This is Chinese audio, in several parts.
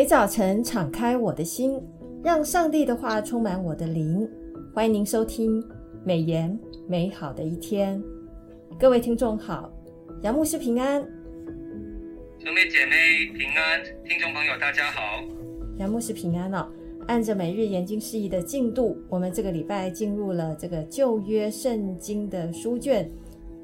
每早晨敞开我的心，让上帝的话充满我的灵。欢迎您收听美言美好的一天。各位听众好，杨牧师平安，兄弟姐妹平安，听众朋友大家好，杨牧师平安哦。按着每日研经释义的进度，我们这个礼拜进入了这个旧约圣经的书卷，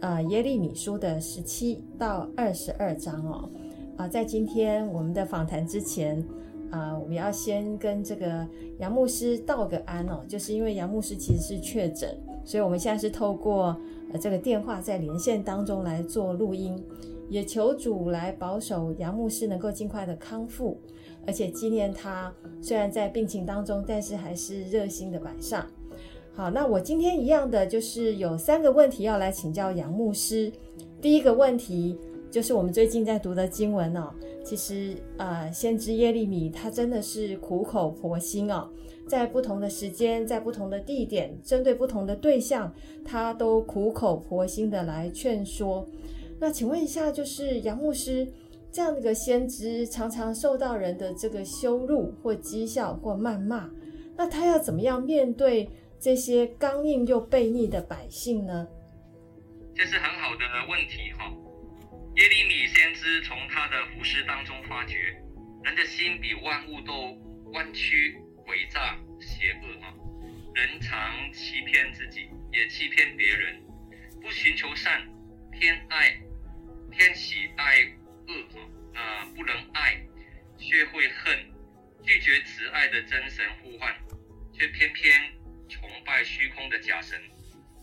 呃，耶利米书的十七到二十二章哦。啊、在今天我们的访谈之前，啊、我们要先跟这个杨牧师道个安哦，就是因为杨牧师其实是确诊，所以我们现在是透过呃这个电话在连线当中来做录音，也求主来保守杨牧师能够尽快的康复。而且纪念他，虽然在病情当中，但是还是热心的晚上。好，那我今天一样的就是有三个问题要来请教杨牧师。第一个问题就是我们最近在读的经文哦，其实呃，先知耶利米他真的是苦口婆心哦，在不同的时间，在不同的地点，针对不同的对象，他都苦口婆心的来劝说。那请问一下，就是杨牧师。这样的一个先知常常受到人的这个羞辱或讥笑或谩骂，那他要怎么样面对这些刚硬又悖逆的百姓呢？这是很好的问题哈。耶利米先知从他的服饰当中发觉，人的心比万物都弯曲、诡诈、邪恶啊。人常欺骗自己，也欺骗别人，不寻求善，偏爱，偏喜爱。恶啊，那不能爱，却会恨，拒绝慈爱的真神呼唤，却偏偏崇拜虚空的假神，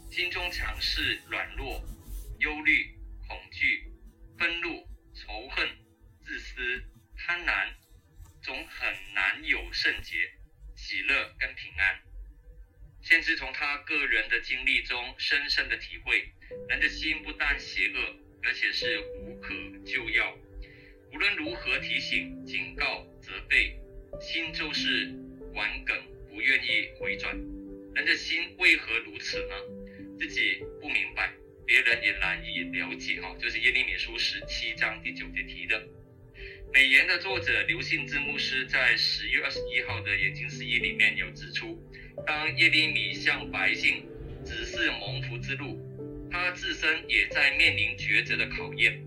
心中常是软弱、忧虑、恐惧、愤怒、仇恨、自私、贪婪，总很难有圣洁、喜乐跟平安。先知从他个人的经历中深深的体会，人的心不但邪恶，而且是无可救药。无论如何提醒、警告、责备，心就是顽梗，不愿意回转。人的心为何如此呢？自己不明白，别人也难以了解。哈，就是耶利米书十七章第九节提的。美言的作者刘信之牧师在十月二十一号的研经释义里面有指出，当耶利米向百姓指示蒙福之路，他自身也在面临抉择的考验。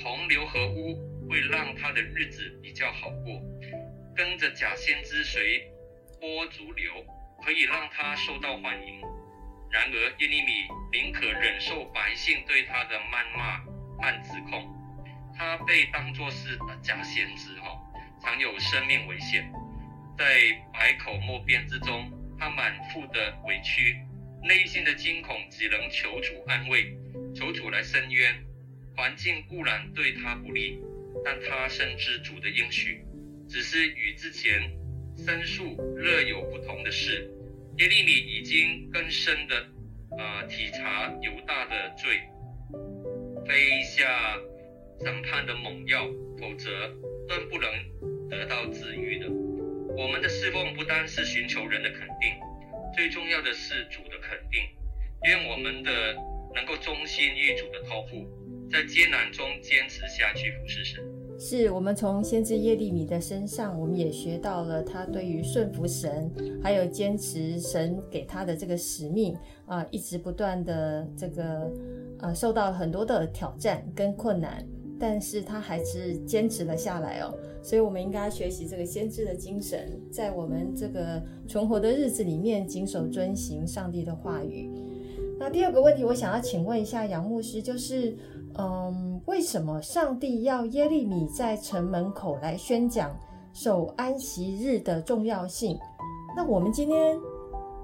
同流合污会让他的日子比较好过，跟着假先知随波逐流，可以让他受到欢迎。然而耶利米宁可忍受百姓对他的谩骂和指控，他被当作是假先知，哈，常有生命危险。在百口莫辩之中，他满腹的委屈，内心的惊恐，只能求主安慰，求主来伸冤。环境固然对他不利，但他深知主的应许，只是与之前申诉略有不同的是，耶利米已经更深的呃体察犹大的罪，背下审判的猛药，否则断不能得到治愈的。我们的侍奉不单是寻求人的肯定，最重要的是主的肯定，愿我们的能够忠心于主的托付。在艰难中坚持下去服侍神，是我们从先知耶利米的身上，我们也学到了他对于顺服神，还有坚持神给他的这个使命啊，一直不断的这个呃，受到很多的挑战跟困难，但是他还是坚持了下来哦。所以，我们应该学习这个先知的精神，在我们这个存活的日子里面，谨守遵行上帝的话语。那第二个问题，我想要请问一下杨牧师，就是。嗯，为什么上帝要耶利米在城门口来宣讲守安息日的重要性？那我们今天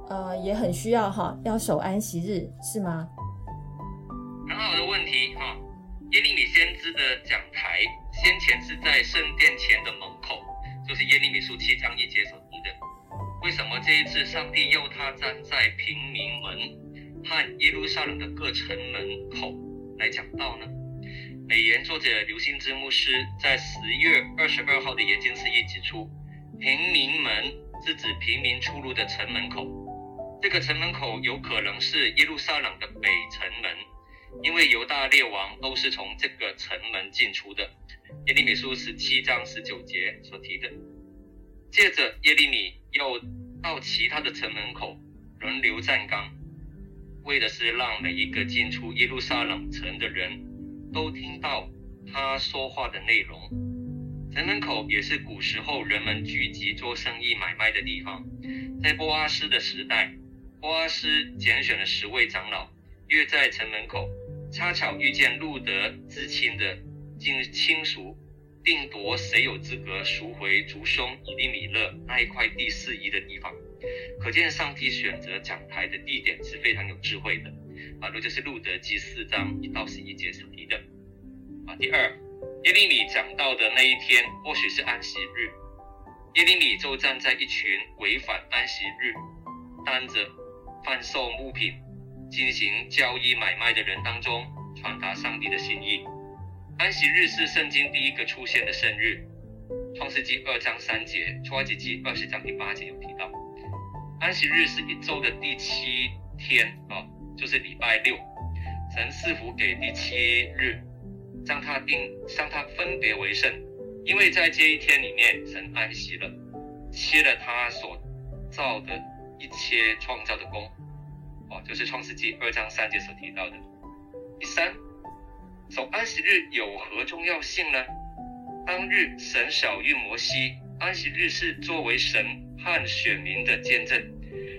呃也很需要哈，要守安息日是吗？很好的问题哈。耶利米先知的讲台先前是在圣殿前的门口，就是耶利米书七章一节所读的。为什么这一次上帝要他站在平民门和耶路撒冷的各城门口？来讲道呢？美言作者刘信之牧师在十月二十二号的研经释义指出，平民门是指平民出入的城门口，这个城门口有可能是耶路撒冷的北城门，因为犹大列王都是从这个城门进出的。耶利米书十七章十九节所提的，接着耶利米又到其他的城门口轮流站岗，为的是让每一个进出耶路撒冷城的人都听到他说话的内容。城门口也是古时候人们聚集做生意买卖的地方。在波阿斯的时代，波阿斯拣选了十位长老，约在城门口，恰巧遇见路得至亲的近亲属。定夺谁有资格赎回族兄以利米勒那一块地四夷的地方，可见上帝选择讲台的地点是非常有智慧的。啊，这就是路德记四章一到十一节所提的。啊，第二，耶利米讲到的那一天或许是安息日，耶利米就站在一群违反安息日、担着贩售物品、进行交易买卖的人当中，传达上帝的心意。安息日是圣经第一个出现的圣日，《创世记》二章三节，《出埃及记》二十章第八节有提到。安息日是一周的第七天啊、就是礼拜六。神赐福给第七日，将它定，将它分别为圣，因为在这一天里面，神安息了，歇了他所造的一切创造的工。哦，就是《创世记》二章三节所提到的。第三。守安息日有何重要性呢？当日神晓諭摩西，安息日是作为神和选民的见证，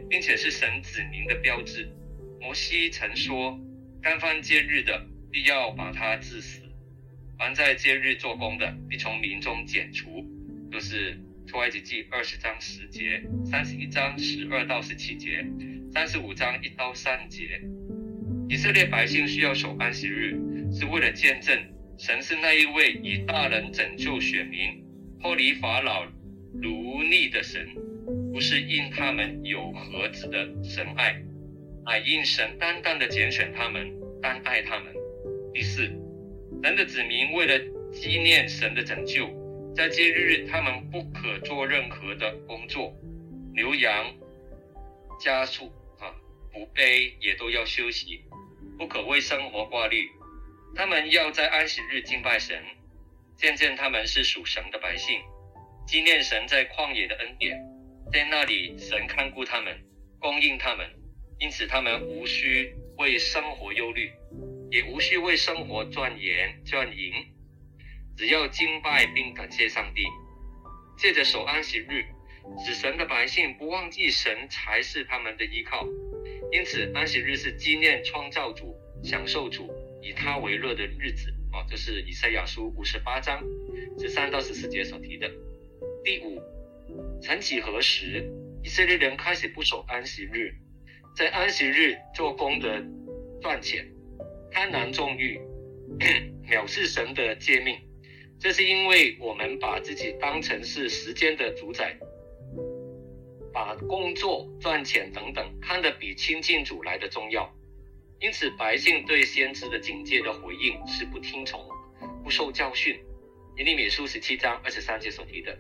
并且是神子民的标志。摩西曾说，干犯戒日的，必要把他治死；凡在戒日做工的，必从民中剪除。就是出埃及记二十章十节，三十一章十二到十七节，三十五章一到三节。以色列百姓需要守安息日。是为了见证神是那一位以大能拯救选民、脱离法老奴隶的神，不是因他们有何子的神爱，乃因神单单的拣选他们，单爱他们。第四，神的子民为了纪念神的拯救，在节日他们不可做任何的工作，牛羊、家畜啊、仆婢也都要休息，不可为生活挂虑。他们要在安息日敬拜神，见证他们是属神的百姓，纪念神在旷野的恩典，在那里神看顾他们，供应他们，因此他们无需为生活忧虑，也无需为生活赚盐赚银，只要敬拜并感谢上帝。借着守安息日，使神的百姓不忘记神才是他们的依靠，因此安息日是纪念创造主、享受主。以他为乐的日子啊，这是以赛亚书五十八章十三到十四节所提的。第五，曾几何时，以色列人开始不守安息日，在安息日做工的赚钱，贪婪纵欲，藐视神的诫命。这是因为我们把自己当成是时间的主宰，把工作、赚钱等等看得比亲近主来的重要。因此，百姓对先知的警戒的回应是不听从、不受教训。耶利米书十七章二十三节所提的，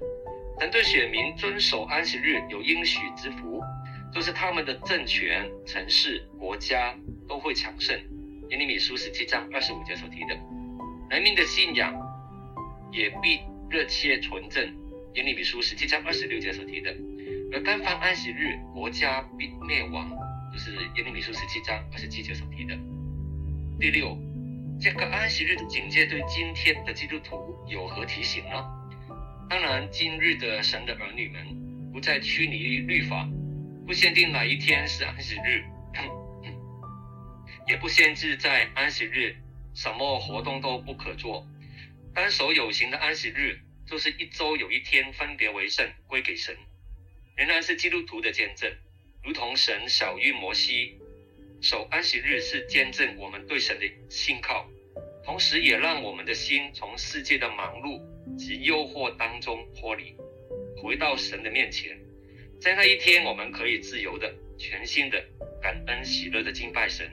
神对选民遵守安息日有应许之福，就是他们的政权、城市、国家都会强盛。耶利米书十七章二十五节所提的，人民的信仰也必热切纯正。耶利米书十七章二十六节所提的，而干犯安息日，国家必灭亡。就是耶利米书十七章二十七节所提的。第六，这个安息日的警戒对今天的基督徒有何提醒呢？当然，今日的神的儿女们不再拘泥于律法，不限定哪一天是安息日，也不限制在安息日什么活动都不可做。单守有形的安息日，就是一周有一天分别为圣，归给神，仍然是基督徒的见证。如同神晓諭摩西，守安息日是见证我们对神的信靠，同时也让我们的心从世界的忙碌及诱惑当中脱离，回到神的面前。在那一天，我们可以自由的、全新的、感恩喜乐的敬拜神，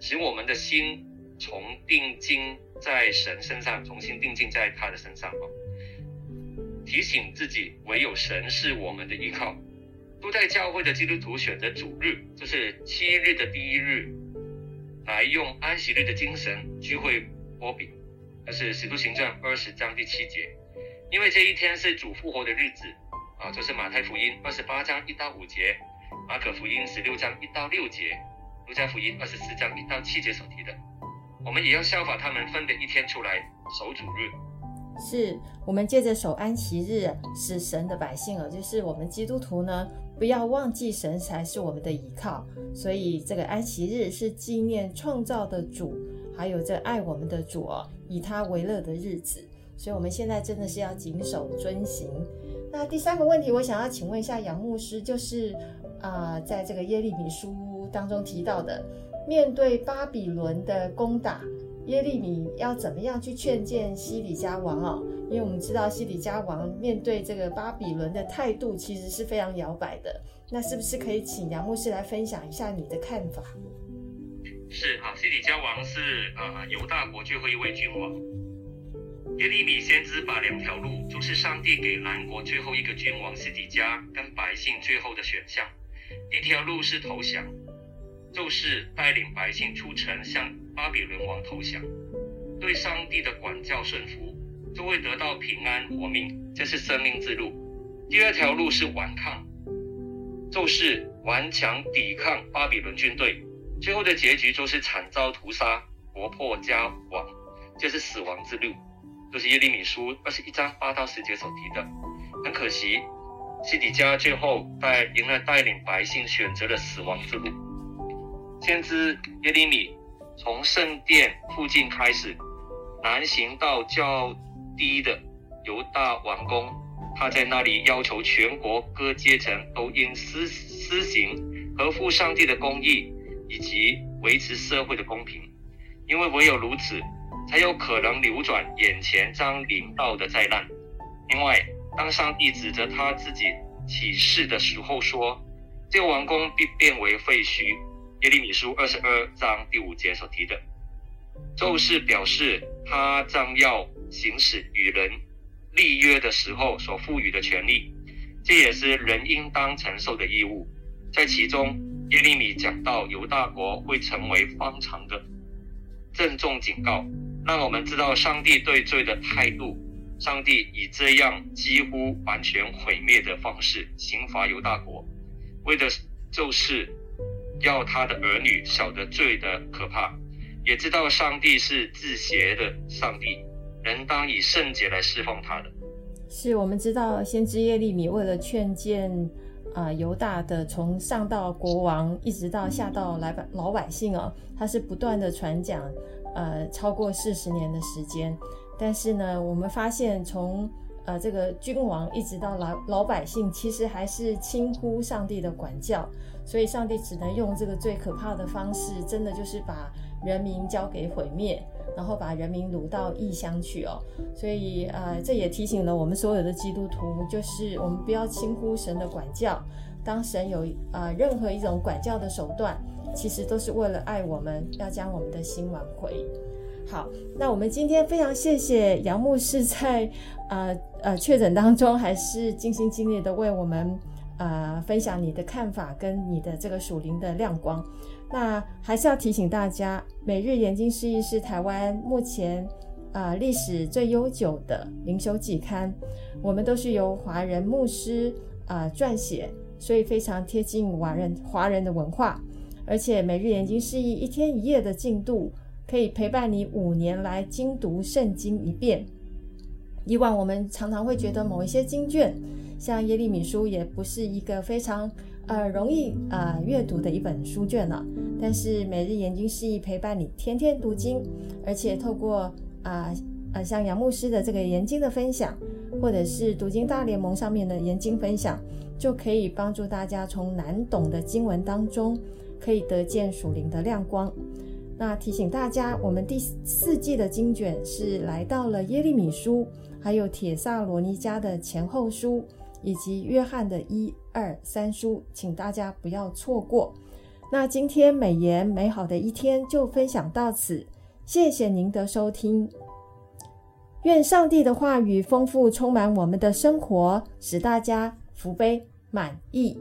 使我们的心从定睛在神身上，重新定睛在他的身上。提醒自己，唯有神是我们的依靠。都在教会的基督徒选择主日，就是七日的第一日，来用安息日的精神聚会擘饼。那是使徒行传二十章第七节，因为这一天是主复活的日子啊，就是马太福音二十八章一到五节，马可福音十六章一到六节，路加福音二十四章一到七节所提的，我们也要效法他们，分别一天出来守主日。是我们借着守安息日，使神的百姓哦，就是我们基督徒呢，不要忘记神才是我们的依靠。所以这个安息日是纪念创造的主，还有这爱我们的主哦，以他为乐的日子。所以我们现在真的是要谨守遵行。那第三个问题，我想要请问一下杨牧师，就是啊、在这个耶利米书当中提到的，面对巴比伦的攻打，耶利米要怎么样去劝谏西底家王、哦？因为我们知道西底家王面对这个巴比伦的态度，其实是非常摇摆的。那是不是可以请杨牧师来分享一下你的看法？是好，西底家王是呃犹大国最后一位君王。耶利米先知把两条路，就是上帝给南国最后一个君王西底家跟百姓最后的选项。一条路是投降，就是带领百姓出城向巴比伦王投降，对上帝的管教顺服，就会得到平安活命，这是生命之路。第二条路是顽抗，就是顽强抵抗巴比伦军队，最后的结局就是惨遭屠杀，国破家亡，这是死亡之路。就是耶利米书二十一章八到十节所提的，很可惜，西底家最后在迎来带领百姓选择了死亡之路。先知耶利米从圣殿附近开始南行到较低的犹大王宫，他在那里要求全国各阶层都应施施行合乎上帝的公义，以及维持社会的公平，因为唯有如此。才有可能扭转眼前将临到的灾难。另外，当上帝指着他自己启示的时候说：“这王宫必变为废墟。”耶利米书二十二章第五节所提的，就是表示他将要行使与人立约的时候所赋予的权利，这也是人应当承受的义务。在其中，耶利米讲到犹大国会成为方常的，郑重警告。让我们知道上帝对罪的态度。上帝以这样几乎完全毁灭的方式刑罚犹大国，为的就是要他的儿女晓得罪的可怕，也知道上帝是自邪的上帝，人当以圣洁来侍奉他的。是我们知道先知耶利米为了劝谏啊犹大的，从上到国王一直到下到来百老百姓啊，他是不断的传讲。呃，超过四十年的时间，但是呢，我们发现从呃这个君王一直到老老百姓，其实还是轻忽上帝的管教，所以上帝只能用这个最可怕的方式，真的就是把人民交给毁灭，然后把人民掳到异乡去哦。所以呃，这也提醒了我们所有的基督徒，就是我们不要轻忽神的管教，当神有呃任何一种管教的手段。其实都是为了爱我们，要将我们的心挽回。好，那我们今天非常谢谢杨牧师在呃呃确诊当中，还是尽心尽力的为我们呃分享你的看法跟你的这个属灵的亮光。那还是要提醒大家，每日研经释义是台湾目前呃历史最悠久的灵修季刊，我们都是由华人牧师啊、呃、撰写，所以非常贴近华人华人的文化。而且每日研经释义一天一夜的进度，可以陪伴你五年来精读圣经一遍。以往我们常常会觉得某一些经卷，像耶利米书，也不是一个非常呃容易呃阅读的一本书卷了。但是每日研经释义陪伴你天天读经，而且透过啊呃，呃像杨牧师的这个研经的分享，或者是读经大联盟上面的研经分享，就可以帮助大家从难懂的经文当中。可以得见属灵的亮光。那提醒大家，我们第四季的经卷是来到了耶利米书，还有铁萨罗尼迦的前后书，以及约翰的一二三书，请大家不要错过。那今天美言美好的一天就分享到此，谢谢您的收听。愿上帝的话语丰富充满我们的生活，使大家福杯满溢。